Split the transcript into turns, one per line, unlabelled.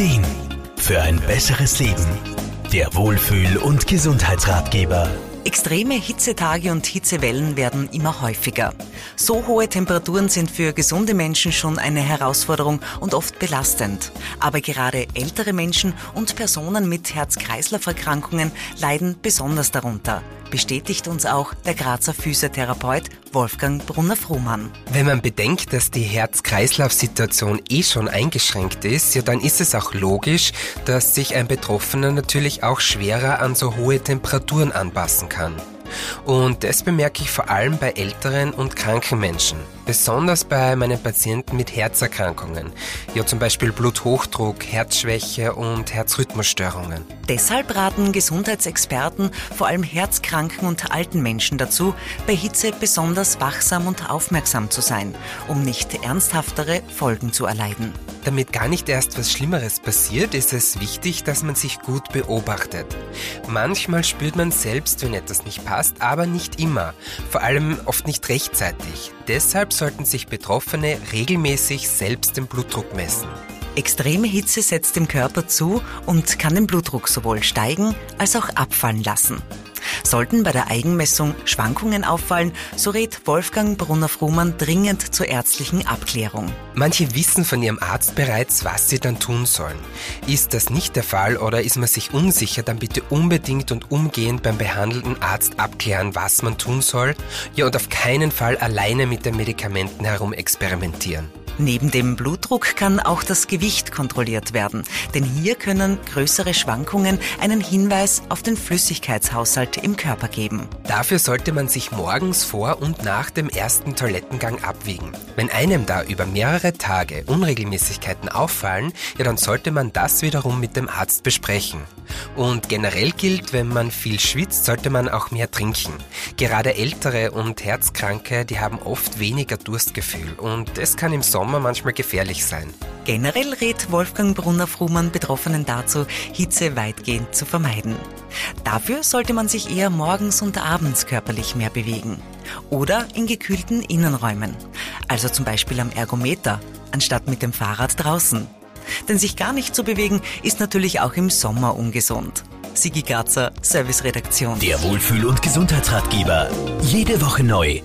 Ideen für ein besseres Leben. Der Wohlfühl- und Gesundheitsratgeber.
Extreme Hitzetage und Hitzewellen werden immer häufiger. So hohe Temperaturen sind für gesunde Menschen schon eine Herausforderung und oft belastend. Aber gerade ältere Menschen und Personen mit Herz-Kreislauf-Erkrankungen leiden besonders darunter bestätigt uns auch der Grazer Physiotherapeut Wolfgang Brunner-Fruhmann.
Wenn man bedenkt, dass die Herz-Kreislauf-Situation eh schon eingeschränkt ist, ja, dann ist es auch logisch, dass sich ein Betroffener natürlich auch schwerer an so hohe Temperaturen anpassen kann. Und das bemerke ich vor allem bei älteren und kranken Menschen. Besonders bei meinen Patienten mit Herzerkrankungen. Ja, zum Beispiel Bluthochdruck, Herzschwäche und Herzrhythmusstörungen.
Deshalb raten Gesundheitsexperten vor allem herzkranken und alten Menschen dazu, bei Hitze besonders wachsam und aufmerksam zu sein, um nicht ernsthaftere Folgen zu erleiden.
Damit gar nicht erst was Schlimmeres passiert, ist es wichtig, dass man sich gut beobachtet. Manchmal spürt man selbst, wenn etwas nicht passt, aber nicht immer. Vor allem oft nicht rechtzeitig. Deshalb sollten sich Betroffene regelmäßig selbst den Blutdruck messen.
Extreme Hitze setzt dem Körper zu und kann den Blutdruck sowohl steigen als auch abfallen lassen. Sollten bei der Eigenmessung Schwankungen auffallen, so rät Wolfgang Brunner-Fruhmann dringend zur ärztlichen Abklärung.
Manche wissen von ihrem Arzt bereits, was sie dann tun sollen. Ist das nicht der Fall oder ist man sich unsicher, dann bitte unbedingt und umgehend beim behandelnden Arzt abklären, was man tun soll. Ja, und auf keinen Fall alleine mit den Medikamenten herumexperimentieren.
Neben dem Blutdruck kann auch das Gewicht kontrolliert werden, denn hier können größere Schwankungen einen Hinweis auf den Flüssigkeitshaushalt im Körper geben.
Dafür sollte man sich morgens vor und nach dem ersten Toilettengang abwiegen. Wenn einem da über mehrere Tage Unregelmäßigkeiten auffallen, ja dann sollte man das wiederum mit dem Arzt besprechen. Und generell gilt, wenn man viel schwitzt, sollte man auch mehr trinken. Gerade ältere und Herzkranke, die haben oft weniger Durstgefühl und es kann im Sommer manchmal gefährlich sein.
Generell rät Wolfgang Brunner-Fruhmann Betroffenen dazu, Hitze weitgehend zu vermeiden. Dafür sollte man sich eher morgens und abends körperlich mehr bewegen. Oder in gekühlten Innenräumen. Also zum Beispiel am Ergometer, anstatt mit dem Fahrrad draußen. Denn sich gar nicht zu bewegen, ist natürlich auch im Sommer ungesund. Sigi Grazer, Serviceredaktion.
Der Wohlfühl- und Gesundheitsratgeber. Jede Woche neu